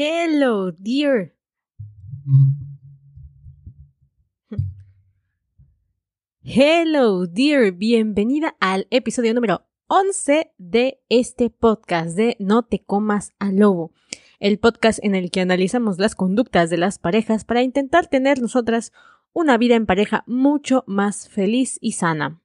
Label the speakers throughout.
Speaker 1: Hello, dear. Hello, dear. Bienvenida al episodio número 11 de este podcast de No te comas al lobo. El podcast en el que analizamos las conductas de las parejas para intentar tener nosotras una vida en pareja mucho más feliz y sana.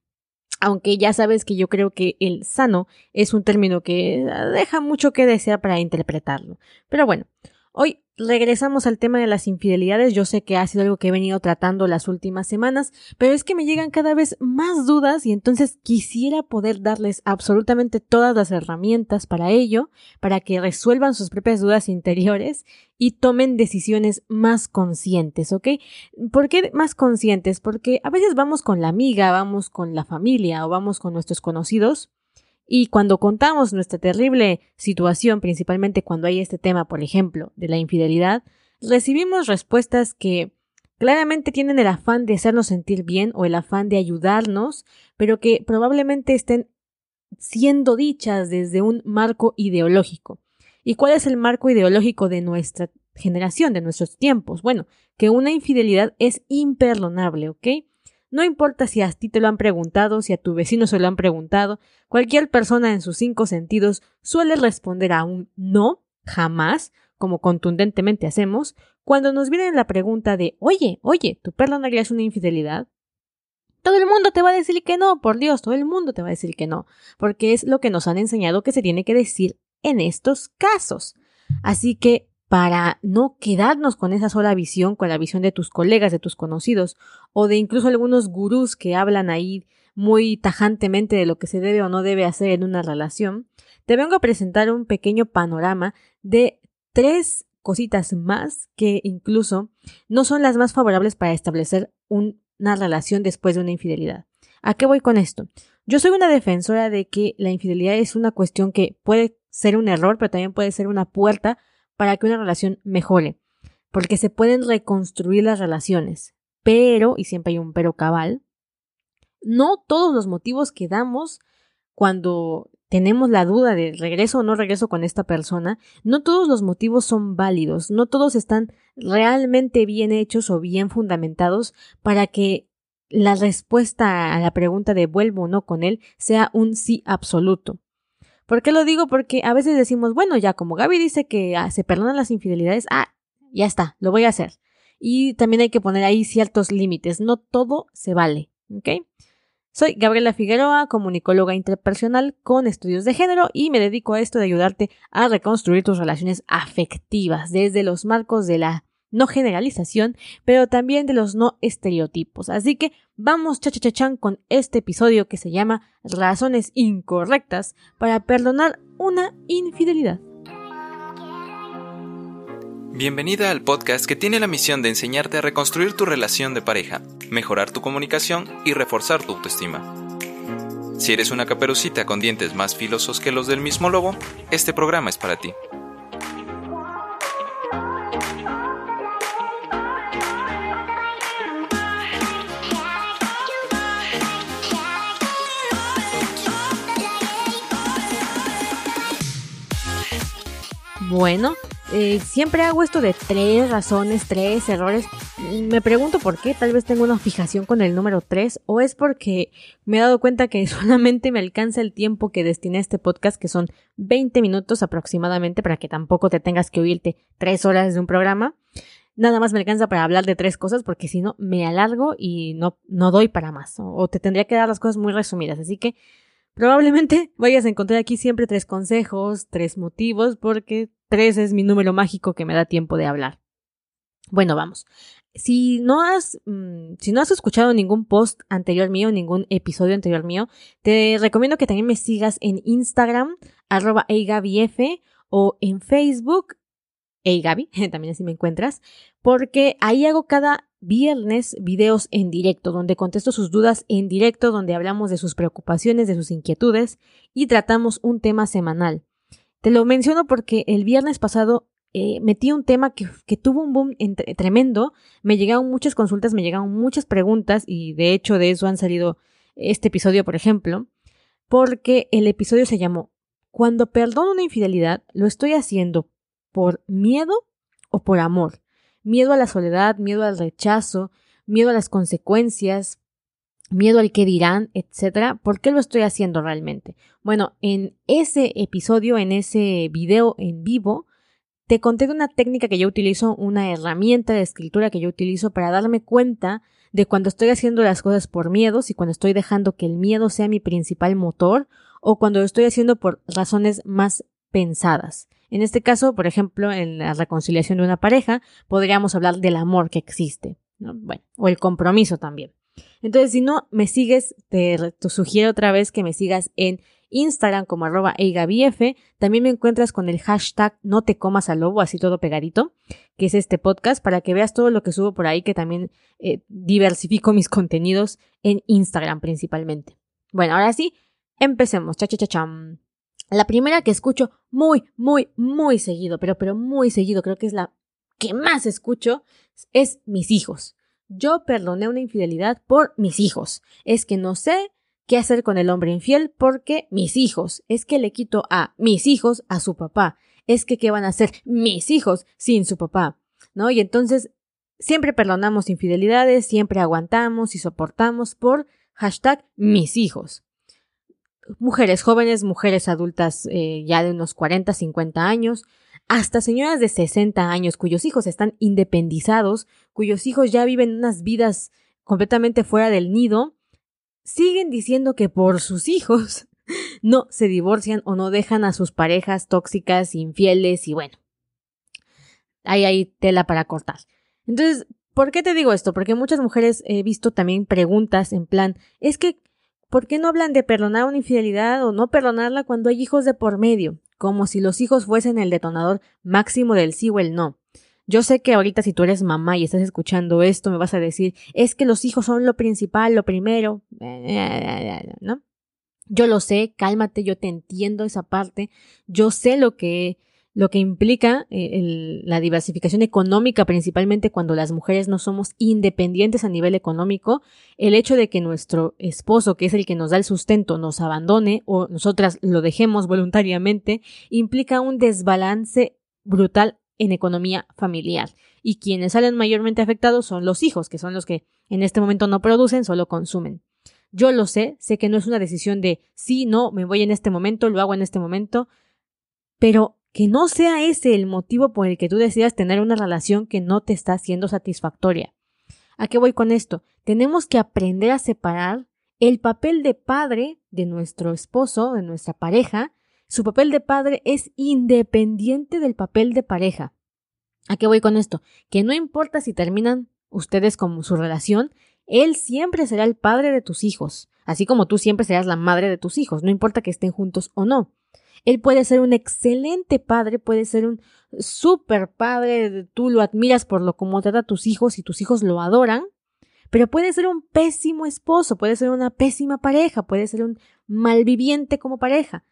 Speaker 1: Aunque ya sabes que yo creo que el sano es un término que deja mucho que desear para interpretarlo. Pero bueno, hoy regresamos al tema de las infidelidades. Yo sé que ha sido algo que he venido tratando las últimas semanas, pero es que me llegan cada vez más dudas y entonces quisiera poder darles absolutamente todas las herramientas para ello, para que resuelvan sus propias dudas interiores y tomen decisiones más conscientes, ¿ok? ¿Por qué más conscientes? Porque a veces vamos con la amiga, vamos con la familia o vamos con nuestros conocidos y cuando contamos nuestra terrible situación, principalmente cuando hay este tema, por ejemplo, de la infidelidad, recibimos respuestas que claramente tienen el afán de hacernos sentir bien o el afán de ayudarnos, pero que probablemente estén siendo dichas desde un marco ideológico. ¿Y cuál es el marco ideológico de nuestra generación, de nuestros tiempos? Bueno, que una infidelidad es imperdonable, ¿ok? No importa si a ti te lo han preguntado, si a tu vecino se lo han preguntado, cualquier persona en sus cinco sentidos suele responder a un no, jamás, como contundentemente hacemos, cuando nos viene la pregunta de oye, oye, ¿tú perdonarías una infidelidad? Todo el mundo te va a decir que no, por Dios, todo el mundo te va a decir que no, porque es lo que nos han enseñado que se tiene que decir en estos casos. Así que para no quedarnos con esa sola visión, con la visión de tus colegas, de tus conocidos, o de incluso algunos gurús que hablan ahí muy tajantemente de lo que se debe o no debe hacer en una relación, te vengo a presentar un pequeño panorama de tres cositas más que incluso no son las más favorables para establecer una relación después de una infidelidad. ¿A qué voy con esto? Yo soy una defensora de que la infidelidad es una cuestión que puede ser un error, pero también puede ser una puerta para que una relación mejore, porque se pueden reconstruir las relaciones, pero, y siempre hay un pero cabal, no todos los motivos que damos cuando tenemos la duda de regreso o no regreso con esta persona, no todos los motivos son válidos, no todos están realmente bien hechos o bien fundamentados para que la respuesta a la pregunta de vuelvo o no con él sea un sí absoluto. ¿Por qué lo digo? Porque a veces decimos, bueno, ya como Gaby dice que ah, se perdonan las infidelidades, ah, ya está, lo voy a hacer. Y también hay que poner ahí ciertos límites, no todo se vale, ¿ok? Soy Gabriela Figueroa, comunicóloga interpersonal con estudios de género y me dedico a esto de ayudarte a reconstruir tus relaciones afectivas desde los marcos de la no generalización, pero también de los no estereotipos. Así que vamos chachachachan con este episodio que se llama Razones incorrectas para perdonar una infidelidad.
Speaker 2: Bienvenida al podcast que tiene la misión de enseñarte a reconstruir tu relación de pareja, mejorar tu comunicación y reforzar tu autoestima. Si eres una caperucita con dientes más filosos que los del mismo lobo, este programa es para ti.
Speaker 1: Bueno, eh, siempre hago esto de tres razones, tres errores. Me pregunto por qué, tal vez tengo una fijación con el número tres, o es porque me he dado cuenta que solamente me alcanza el tiempo que destiné a este podcast, que son 20 minutos aproximadamente, para que tampoco te tengas que oírte tres horas de un programa. Nada más me alcanza para hablar de tres cosas, porque si no, me alargo y no, no doy para más, o te tendría que dar las cosas muy resumidas. Así que Probablemente vayas a encontrar aquí siempre tres consejos, tres motivos, porque tres es mi número mágico que me da tiempo de hablar. Bueno, vamos. Si no has, mm, si no has escuchado ningún post anterior mío, ningún episodio anterior mío, te recomiendo que también me sigas en Instagram, arroba o en Facebook, Eigabi, también así me encuentras, porque ahí hago cada viernes videos en directo, donde contesto sus dudas en directo, donde hablamos de sus preocupaciones, de sus inquietudes y tratamos un tema semanal. Te lo menciono porque el viernes pasado eh, metí un tema que, que tuvo un boom tremendo, me llegaron muchas consultas, me llegaron muchas preguntas y de hecho de eso han salido este episodio, por ejemplo, porque el episodio se llamó Cuando perdono una infidelidad, lo estoy haciendo por miedo o por amor. Miedo a la soledad, miedo al rechazo, miedo a las consecuencias, miedo al que dirán, etcétera. ¿Por qué lo estoy haciendo realmente? Bueno, en ese episodio, en ese video en vivo, te conté de una técnica que yo utilizo, una herramienta de escritura que yo utilizo para darme cuenta de cuando estoy haciendo las cosas por miedos y cuando estoy dejando que el miedo sea mi principal motor o cuando lo estoy haciendo por razones más pensadas. En este caso, por ejemplo, en la reconciliación de una pareja, podríamos hablar del amor que existe, bueno, o el compromiso también. Entonces, si no me sigues, te, sugiero otra vez que me sigas en Instagram como arroba eigabif. También me encuentras con el hashtag no te comas al lobo, así todo pegadito, que es este podcast, para que veas todo lo que subo por ahí, que también eh, diversifico mis contenidos en Instagram principalmente. Bueno, ahora sí, empecemos. Cha, cha, cha, cham. La primera que escucho muy, muy, muy seguido, pero, pero muy seguido, creo que es la que más escucho, es mis hijos. Yo perdoné una infidelidad por mis hijos. Es que no sé qué hacer con el hombre infiel porque mis hijos. Es que le quito a mis hijos a su papá. Es que qué van a hacer mis hijos sin su papá. ¿No? Y entonces siempre perdonamos infidelidades, siempre aguantamos y soportamos por hashtag mis hijos. Mujeres jóvenes, mujeres adultas eh, ya de unos 40, 50 años, hasta señoras de 60 años cuyos hijos están independizados, cuyos hijos ya viven unas vidas completamente fuera del nido, siguen diciendo que por sus hijos no se divorcian o no dejan a sus parejas tóxicas, infieles y bueno. Ahí hay tela para cortar. Entonces, ¿por qué te digo esto? Porque muchas mujeres he visto también preguntas en plan, es que, ¿por qué no hablan de perdonar una infidelidad o no perdonarla cuando hay hijos de por medio? como si los hijos fuesen el detonador máximo del sí o el no. Yo sé que ahorita si tú eres mamá y estás escuchando esto me vas a decir, es que los hijos son lo principal, lo primero, ¿no? Yo lo sé, cálmate, yo te entiendo esa parte, yo sé lo que lo que implica eh, la diversificación económica, principalmente cuando las mujeres no somos independientes a nivel económico, el hecho de que nuestro esposo, que es el que nos da el sustento, nos abandone o nosotras lo dejemos voluntariamente, implica un desbalance brutal en economía familiar. Y quienes salen mayormente afectados son los hijos, que son los que en este momento no producen, solo consumen. Yo lo sé, sé que no es una decisión de sí, no, me voy en este momento, lo hago en este momento, pero que no sea ese el motivo por el que tú decidas tener una relación que no te está siendo satisfactoria. ¿A qué voy con esto? Tenemos que aprender a separar el papel de padre de nuestro esposo, de nuestra pareja. Su papel de padre es independiente del papel de pareja. ¿A qué voy con esto? Que no importa si terminan ustedes con su relación, él siempre será el padre de tus hijos, así como tú siempre serás la madre de tus hijos, no importa que estén juntos o no. Él puede ser un excelente padre, puede ser un super padre, tú lo admiras por lo como trata a tus hijos y tus hijos lo adoran, pero puede ser un pésimo esposo, puede ser una pésima pareja, puede ser un malviviente como pareja.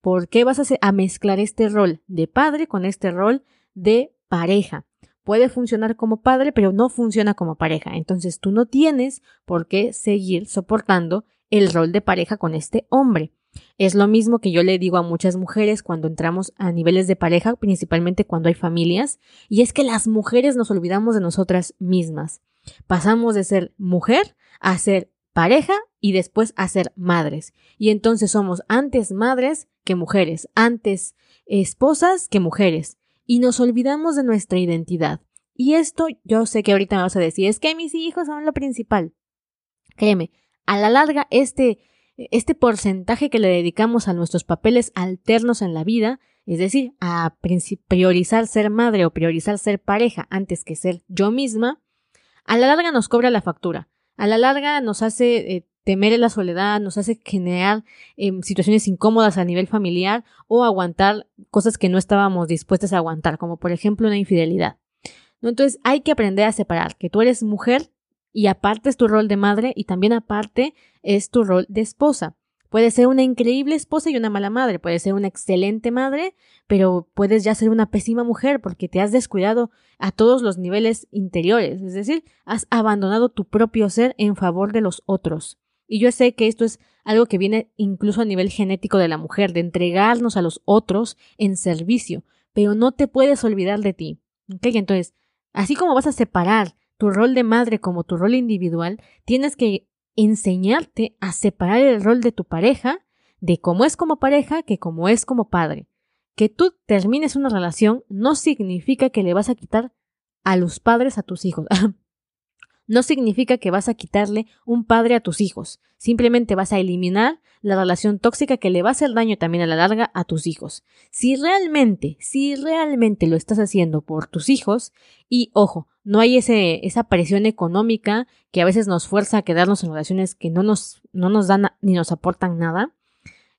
Speaker 1: ¿Por qué vas a, a mezclar este rol de padre con este rol de pareja? Puede funcionar como padre, pero no funciona como pareja. Entonces tú no tienes por qué seguir soportando el rol de pareja con este hombre. Es lo mismo que yo le digo a muchas mujeres cuando entramos a niveles de pareja, principalmente cuando hay familias, y es que las mujeres nos olvidamos de nosotras mismas. Pasamos de ser mujer a ser pareja y después a ser madres. Y entonces somos antes madres que mujeres, antes esposas que mujeres. Y nos olvidamos de nuestra identidad. Y esto yo sé que ahorita me vas a decir, es que mis hijos son lo principal. Créeme, a la larga este este porcentaje que le dedicamos a nuestros papeles alternos en la vida, es decir, a priorizar ser madre o priorizar ser pareja antes que ser yo misma, a la larga nos cobra la factura. A la larga nos hace eh, temer la soledad, nos hace generar em, situaciones incómodas a nivel familiar o aguantar cosas que no estábamos dispuestas a aguantar, como por ejemplo una infidelidad. ¿No? Entonces hay que aprender a separar que tú eres mujer y aparte es tu rol de madre y también aparte es tu rol de esposa. Puedes ser una increíble esposa y una mala madre, puedes ser una excelente madre, pero puedes ya ser una pésima mujer porque te has descuidado a todos los niveles interiores, es decir, has abandonado tu propio ser en favor de los otros. Y yo sé que esto es algo que viene incluso a nivel genético de la mujer, de entregarnos a los otros en servicio, pero no te puedes olvidar de ti. ¿Ok? Entonces, así como vas a separar tu rol de madre como tu rol individual, tienes que enseñarte a separar el rol de tu pareja de cómo es como pareja que como es como padre. Que tú termines una relación no significa que le vas a quitar a los padres a tus hijos. no significa que vas a quitarle un padre a tus hijos. Simplemente vas a eliminar la relación tóxica que le va a hacer daño también a la larga a tus hijos. Si realmente, si realmente lo estás haciendo por tus hijos, y ojo, no hay ese, esa presión económica que a veces nos fuerza a quedarnos en relaciones que no nos, no nos dan ni nos aportan nada,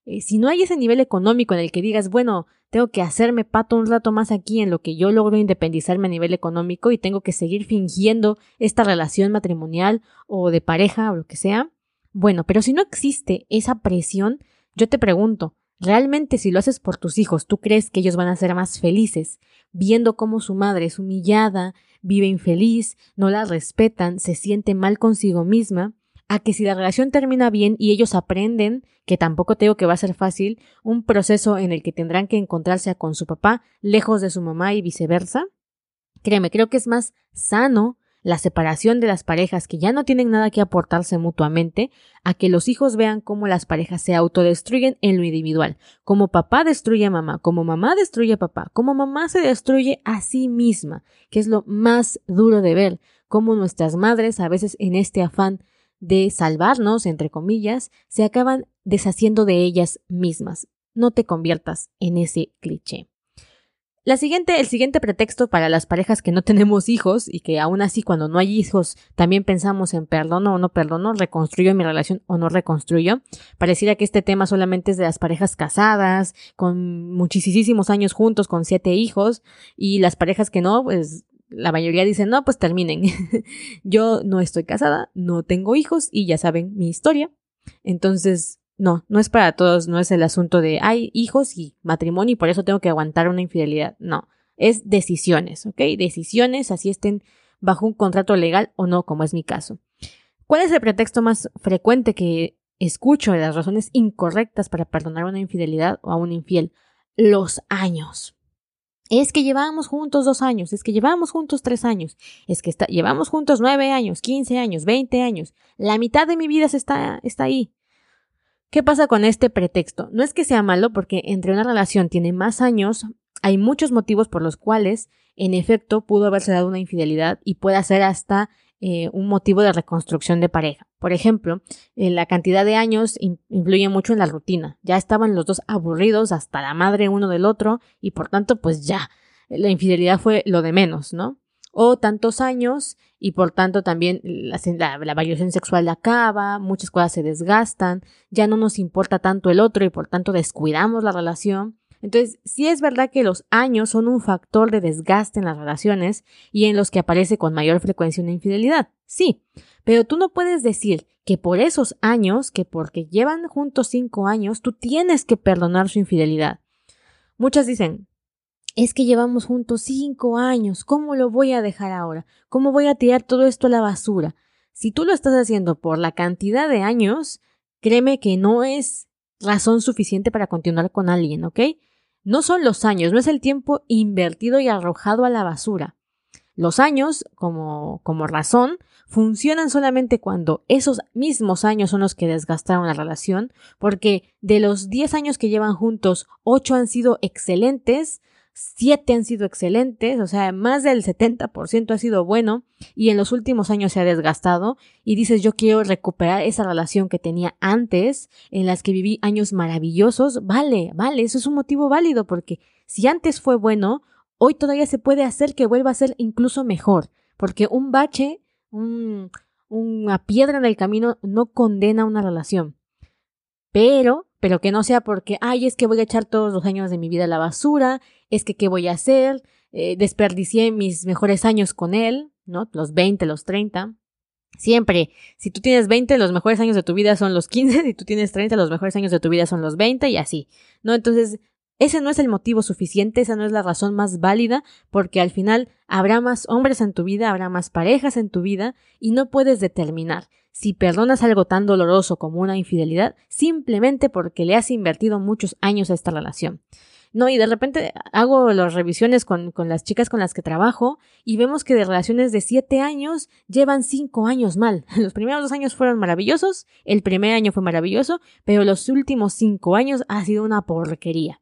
Speaker 1: eh, si no hay ese nivel económico en el que digas, bueno, tengo que hacerme pato un rato más aquí en lo que yo logro independizarme a nivel económico y tengo que seguir fingiendo esta relación matrimonial o de pareja o lo que sea. Bueno, pero si no existe esa presión, yo te pregunto, ¿realmente si lo haces por tus hijos, tú crees que ellos van a ser más felices viendo cómo su madre es humillada, vive infeliz, no la respetan, se siente mal consigo misma? a que si la relación termina bien y ellos aprenden, que tampoco tengo que va a ser fácil, un proceso en el que tendrán que encontrarse con su papá lejos de su mamá y viceversa. Créeme, creo que es más sano la separación de las parejas que ya no tienen nada que aportarse mutuamente, a que los hijos vean cómo las parejas se autodestruyen en lo individual, como papá destruye a mamá, como mamá destruye a papá, como mamá se destruye a sí misma, que es lo más duro de ver, cómo nuestras madres a veces en este afán de salvarnos, entre comillas, se acaban deshaciendo de ellas mismas. No te conviertas en ese cliché. La siguiente, el siguiente pretexto para las parejas que no tenemos hijos y que aún así cuando no hay hijos también pensamos en perdono o no perdono, reconstruyo mi relación o no reconstruyo. Pareciera que este tema solamente es de las parejas casadas, con muchísimos años juntos, con siete hijos, y las parejas que no, pues la mayoría dicen, no, pues terminen. Yo no estoy casada, no tengo hijos y ya saben mi historia. Entonces, no, no es para todos, no es el asunto de hay hijos y matrimonio y por eso tengo que aguantar una infidelidad. No, es decisiones, ¿ok? Decisiones, así estén bajo un contrato legal o no, como es mi caso. ¿Cuál es el pretexto más frecuente que escucho de las razones incorrectas para perdonar una infidelidad o a un infiel? Los años. Es que llevamos juntos dos años, es que llevamos juntos tres años, es que llevamos juntos nueve años, quince años, veinte años. La mitad de mi vida está, está ahí. ¿Qué pasa con este pretexto? No es que sea malo porque entre una relación tiene más años, hay muchos motivos por los cuales, en efecto, pudo haberse dado una infidelidad y puede ser hasta eh, un motivo de reconstrucción de pareja. Por ejemplo, eh, la cantidad de años influye mucho en la rutina. Ya estaban los dos aburridos hasta la madre uno del otro y por tanto, pues ya, la infidelidad fue lo de menos, ¿no? O tantos años y por tanto también la, la, sexual acaba, muchas cosas se desgastan, ya no nos importa tanto el otro y por tanto descuidamos la relación. Entonces, sí es verdad que los años son un factor de desgaste en las relaciones y en los que aparece con mayor frecuencia una infidelidad. Sí, pero tú no puedes decir que por esos años, que porque llevan juntos cinco años, tú tienes que perdonar su infidelidad. Muchas dicen, es que llevamos juntos cinco años, ¿cómo lo voy a dejar ahora? ¿Cómo voy a tirar todo esto a la basura? Si tú lo estás haciendo por la cantidad de años, créeme que no es razón suficiente para continuar con alguien, ¿ok? No son los años, no es el tiempo invertido y arrojado a la basura. Los años, como, como razón, funcionan solamente cuando esos mismos años son los que desgastaron la relación, porque de los 10 años que llevan juntos, 8 han sido excelentes, siete han sido excelentes, o sea, más del 70% ha sido bueno y en los últimos años se ha desgastado y dices yo quiero recuperar esa relación que tenía antes, en las que viví años maravillosos, vale, vale, eso es un motivo válido porque si antes fue bueno, hoy todavía se puede hacer que vuelva a ser incluso mejor, porque un bache, un, una piedra en el camino no condena una relación. Pero pero que no sea porque, ay, es que voy a echar todos los años de mi vida a la basura, es que qué voy a hacer, eh, desperdicié mis mejores años con él, ¿no? Los 20, los 30. Siempre, si tú tienes 20, los mejores años de tu vida son los 15, si tú tienes 30, los mejores años de tu vida son los 20 y así, ¿no? Entonces, ese no es el motivo suficiente, esa no es la razón más válida, porque al final habrá más hombres en tu vida, habrá más parejas en tu vida, y no puedes determinar si perdonas algo tan doloroso como una infidelidad simplemente porque le has invertido muchos años a esta relación. No, y de repente hago las revisiones con, con, las chicas con las que trabajo y vemos que de relaciones de siete años llevan cinco años mal. Los primeros dos años fueron maravillosos, el primer año fue maravilloso, pero los últimos cinco años ha sido una porquería.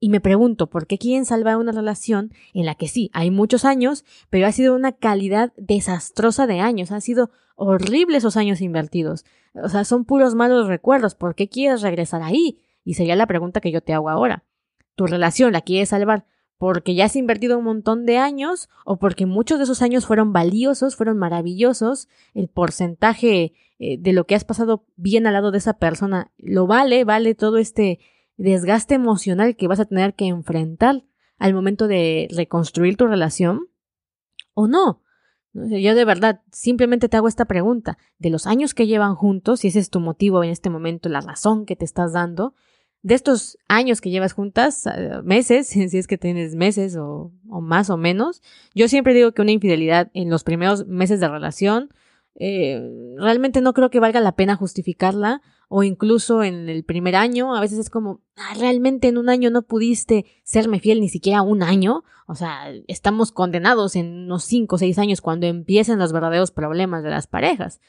Speaker 1: Y me pregunto, ¿por qué quieren salvar una relación en la que sí, hay muchos años, pero ha sido una calidad desastrosa de años? Han sido horribles esos años invertidos. O sea, son puros malos recuerdos. ¿Por qué quieres regresar ahí? Y sería la pregunta que yo te hago ahora. ¿Tu relación la quieres salvar porque ya has invertido un montón de años o porque muchos de esos años fueron valiosos, fueron maravillosos? El porcentaje eh, de lo que has pasado bien al lado de esa persona lo vale, vale todo este desgaste emocional que vas a tener que enfrentar al momento de reconstruir tu relación o no. Yo de verdad simplemente te hago esta pregunta. De los años que llevan juntos, si ese es tu motivo en este momento, la razón que te estás dando, de estos años que llevas juntas, eh, meses, si es que tienes meses o, más o menos, yo siempre digo que una infidelidad en los primeros meses de relación eh, realmente no creo que valga la pena justificarla o incluso en el primer año, a veces es como, ah, realmente en un año no pudiste serme fiel ni siquiera un año, o sea, estamos condenados en unos cinco o seis años cuando empiezan los verdaderos problemas de las parejas.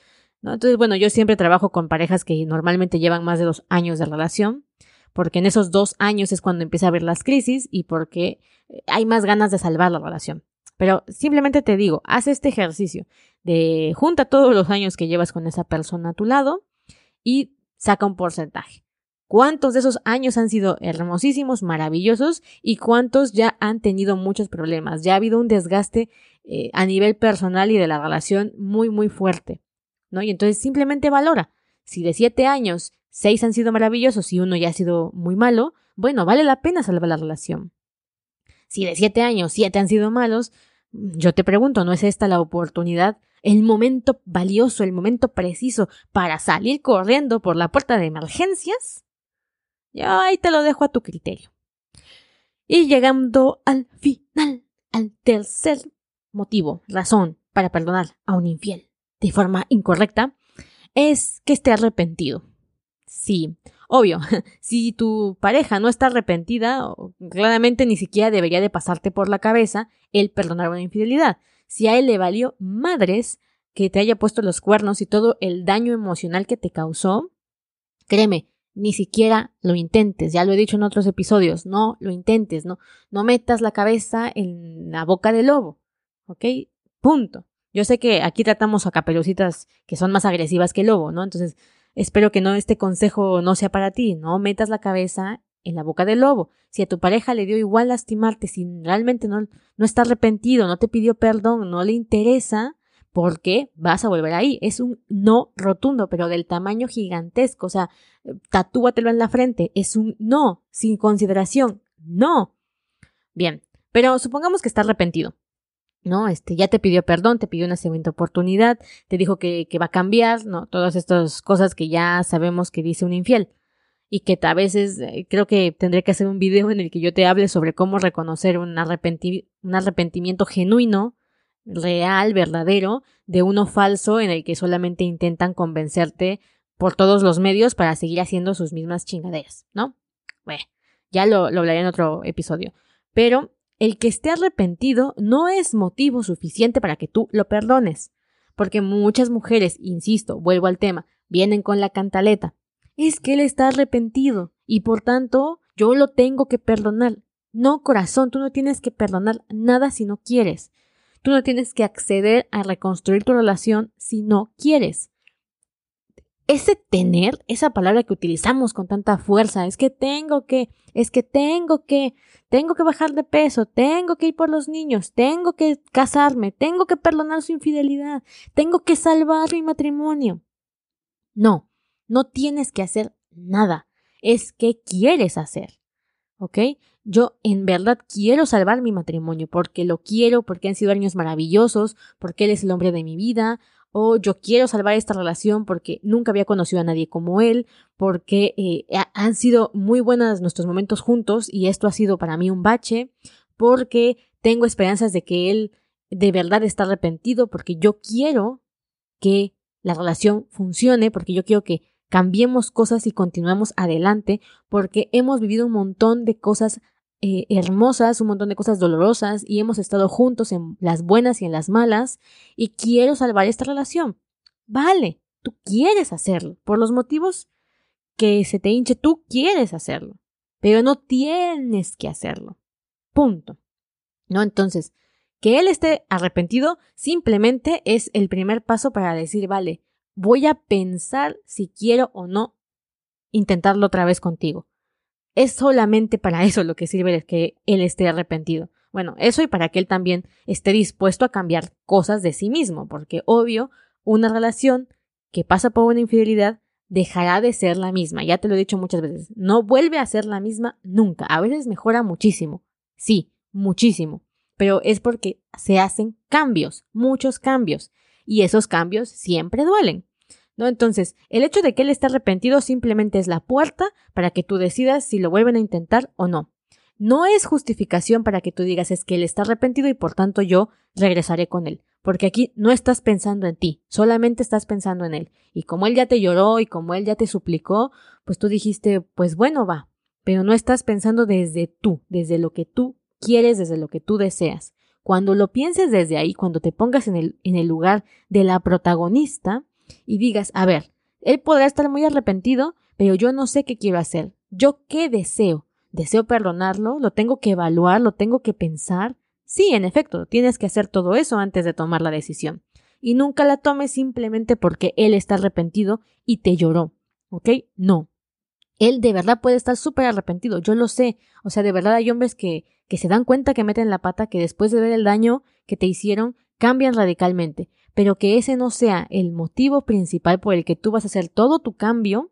Speaker 1: Entonces, bueno, yo siempre trabajo con parejas que normalmente llevan más de dos años de relación, porque en esos dos años es cuando empieza a haber las crisis y porque hay más ganas de salvar la relación. Pero simplemente te digo, haz este ejercicio de junta todos los años que llevas con esa persona a tu lado y saca un porcentaje. ¿Cuántos de esos años han sido hermosísimos, maravillosos y cuántos ya han tenido muchos problemas? Ya ha habido un desgaste eh, a nivel personal y de la relación muy, muy fuerte. ¿no? Y entonces simplemente valora. Si de siete años, seis han sido maravillosos y uno ya ha sido muy malo, bueno, vale la pena salvar la relación. Si de siete años, siete han sido malos, yo te pregunto, ¿no es esta la oportunidad, el momento valioso, el momento preciso para salir corriendo por la puerta de emergencias? Yo ahí te lo dejo a tu criterio. Y llegando al final, al tercer motivo, razón para perdonar a un infiel de forma incorrecta, es que esté arrepentido. Sí, Obvio, si tu pareja no está arrepentida, claramente ni siquiera debería de pasarte por la cabeza el perdonar una infidelidad. Si a él le valió madres que te haya puesto los cuernos y todo el daño emocional que te causó, créeme, ni siquiera lo intentes, ya lo he dicho en otros episodios, no lo intentes, no, no metas la cabeza en la boca del lobo, ¿ok? Punto. Yo sé que aquí tratamos a caperucitas que son más agresivas que el lobo, ¿no? Entonces, Espero que no este consejo no sea para ti, no metas la cabeza en la boca del lobo. Si a tu pareja le dio igual lastimarte, si realmente no, no está arrepentido, no te pidió perdón, no le interesa, ¿por qué vas a volver ahí? Es un no rotundo, pero del tamaño gigantesco. O sea, tatúatelo en la frente. Es un no, sin consideración. No. Bien, pero supongamos que está arrepentido. ¿No? Este, ya te pidió perdón, te pidió una segunda oportunidad, te dijo que, que va a cambiar, ¿no? Todas estas cosas que ya sabemos que dice un infiel. Y que a veces eh, creo que tendré que hacer un video en el que yo te hable sobre cómo reconocer un, un arrepentimiento genuino, real, verdadero, de uno falso en el que solamente intentan convencerte por todos los medios para seguir haciendo sus mismas chingaderas, ¿no? Bueno, ya lo, lo hablaré en otro episodio. Pero el que esté arrepentido no es motivo suficiente para que tú lo perdones. Porque muchas mujeres, insisto, vuelvo al tema, vienen con la cantaleta. Es que él está arrepentido y por tanto yo lo tengo que perdonar. No, corazón, tú no tienes que perdonar nada si no quieres. Tú no tienes que acceder a reconstruir tu relación si no quieres ese tener, esa palabra que utilizamos con tanta fuerza, es que tengo que, es que tengo que, tengo que bajar de peso, tengo que ir por los niños, tengo que casarme, tengo que perdonar su infidelidad, tengo que salvar mi matrimonio. No, no tienes que hacer nada, es que quieres hacer. ¿Ok? Yo en verdad quiero salvar mi matrimonio porque lo quiero, porque han sido años maravillosos, porque él es el hombre de mi vida, o yo quiero salvar esta relación porque nunca había conocido a nadie como él, porque eh, han sido muy buenos nuestros momentos juntos y esto ha sido para mí un bache, porque tengo esperanzas de que él de verdad está arrepentido, porque yo quiero que la relación funcione, porque yo quiero que cambiemos cosas y continuemos adelante, porque hemos vivido un montón de cosas eh, hermosas, un montón de cosas dolorosas y hemos estado juntos en las buenas y en las malas y quiero salvar esta relación. Vale, tú quieres hacerlo. Por los motivos que se te hinche, tú quieres hacerlo. Pero no tienes que hacerlo. Punto. ¿No? Entonces, que él esté arrepentido simplemente es el primer paso para decir, vale, voy a pensar si quiero o no intentarlo otra vez contigo. Es solamente para eso lo que sirve que él esté arrepentido. Bueno, eso y para que él también esté dispuesto a cambiar cosas de sí mismo, porque obvio, una relación que pasa por una infidelidad dejará de ser la misma. Ya te lo he dicho muchas veces. No vuelve a ser la misma nunca. A veces mejora muchísimo. Sí, muchísimo pero es porque se hacen cambios, muchos cambios, y esos cambios siempre duelen. ¿No? Entonces, el hecho de que él esté arrepentido simplemente es la puerta para que tú decidas si lo vuelven a intentar o no. No es justificación para que tú digas es que él está arrepentido y por tanto yo regresaré con él. Porque aquí no estás pensando en ti, solamente estás pensando en él. Y como él ya te lloró y como él ya te suplicó, pues tú dijiste, pues bueno, va. Pero no estás pensando desde tú, desde lo que tú quieres, desde lo que tú deseas. Cuando lo pienses desde ahí, cuando te pongas en el, en el lugar de la protagonista y digas, a ver, él podrá estar muy arrepentido, pero yo no sé qué quiero hacer. ¿Yo qué deseo? ¿Deseo perdonarlo? ¿Lo tengo que evaluar? ¿Lo tengo que pensar? Sí, en efecto, tienes que hacer todo eso antes de tomar la decisión. Y nunca la tomes simplemente porque él está arrepentido y te lloró. ¿Ok? No. Él de verdad puede estar súper arrepentido, yo lo sé. O sea, de verdad hay hombres que, que se dan cuenta que meten la pata, que después de ver el daño que te hicieron, cambian radicalmente. Pero que ese no sea el motivo principal por el que tú vas a hacer todo tu cambio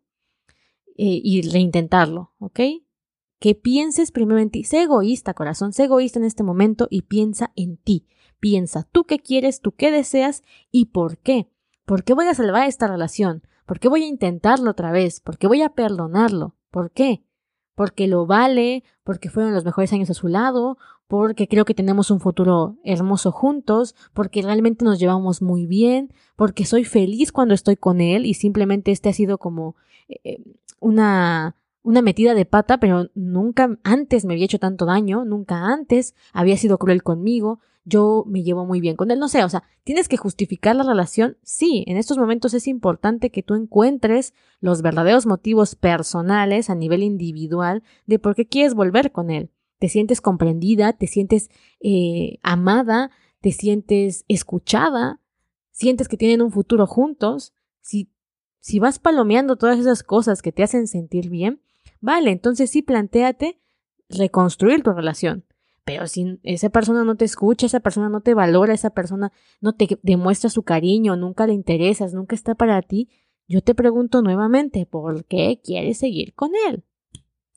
Speaker 1: eh, y reintentarlo, ¿ok? Que pienses primero en ti. Sé egoísta, corazón, sé egoísta en este momento y piensa en ti. Piensa tú qué quieres, tú qué deseas y por qué. ¿Por qué voy a salvar esta relación? ¿Por qué voy a intentarlo otra vez? ¿Por qué voy a perdonarlo? ¿Por qué? Porque lo vale, porque fueron los mejores años a su lado, porque creo que tenemos un futuro hermoso juntos, porque realmente nos llevamos muy bien, porque soy feliz cuando estoy con él y simplemente este ha sido como eh, una una metida de pata, pero nunca antes me había hecho tanto daño, nunca antes había sido cruel conmigo, yo me llevo muy bien con él, no sé, o sea, tienes que justificar la relación, sí, en estos momentos es importante que tú encuentres los verdaderos motivos personales a nivel individual de por qué quieres volver con él. Te sientes comprendida, te sientes eh, amada, te sientes escuchada, sientes que tienen un futuro juntos. Si, si vas palomeando todas esas cosas que te hacen sentir bien, Vale, entonces sí planteate reconstruir tu relación. Pero si esa persona no te escucha, esa persona no te valora, esa persona no te demuestra su cariño, nunca le interesas, nunca está para ti, yo te pregunto nuevamente, ¿por qué quieres seguir con él?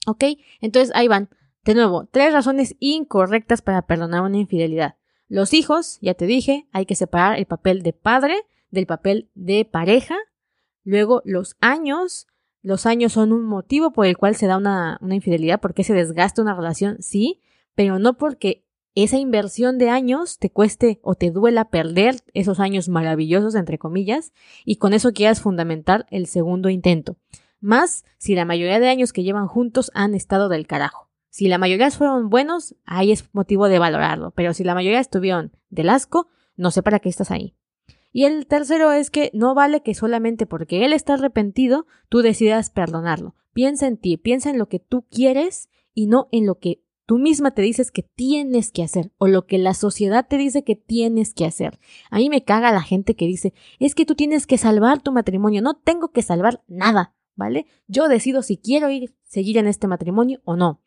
Speaker 1: ¿Ok? Entonces ahí van. De nuevo, tres razones incorrectas para perdonar una infidelidad. Los hijos, ya te dije, hay que separar el papel de padre del papel de pareja. Luego, los años, los años son un motivo por el cual se da una, infidelidad, porque se desgasta una relación, sí, pero no porque esa inversión de años te cueste o te duela perder esos años maravillosos, entre comillas, y con eso quieras fundamentar el segundo intento. Más si la mayoría de años que llevan juntos han estado del carajo. Si la mayoría fueron buenos, ahí es motivo de valorarlo, pero si la mayoría estuvieron del asco, no sé para qué estás ahí. Y el tercero es que no vale que solamente porque él está arrepentido tú decidas perdonarlo. Piensa en ti, piensa en lo que tú quieres y no en lo que tú misma te dices que tienes que hacer o lo que la sociedad te dice que tienes que hacer. A mí me caga la gente que dice, es que tú tienes que salvar tu matrimonio, no tengo que salvar nada, ¿vale? Yo decido si quiero ir, seguir en este matrimonio o no.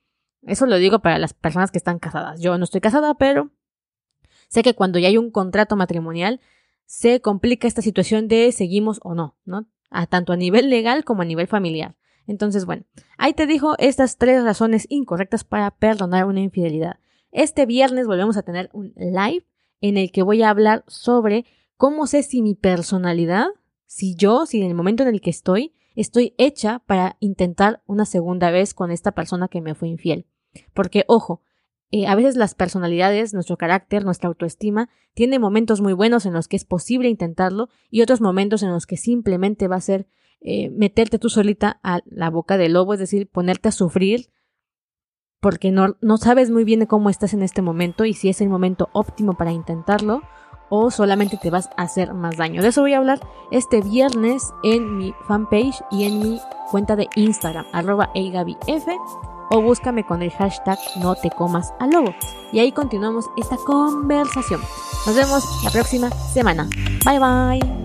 Speaker 1: Eso lo digo para las personas que están casadas. Yo no estoy casada, pero sé que cuando ya hay un contrato matrimonial, se complica esta situación de seguimos o no, ¿no? A tanto a nivel legal como a nivel familiar. Entonces, bueno, ahí te dijo estas tres razones incorrectas para perdonar una infidelidad. Este viernes volvemos a tener un live en el que voy a hablar sobre cómo sé si mi personalidad, si yo, si en el momento en el que estoy, estoy hecha para intentar una segunda vez con esta persona que me fue infiel. Porque, ojo, eh, a veces las personalidades, nuestro carácter, nuestra autoestima, tiene momentos muy buenos en los que es posible intentarlo y otros momentos en los que simplemente va a ser eh, meterte tú solita a la boca del lobo, es decir, ponerte a sufrir porque no, no sabes muy bien cómo estás en este momento y si es el momento óptimo para intentarlo o solamente te vas a hacer más daño. De eso voy a hablar este viernes en mi fanpage y en mi cuenta de Instagram, arroba o búscame con el hashtag no te comas al lobo. Y ahí continuamos esta conversación. Nos vemos la próxima semana. Bye bye.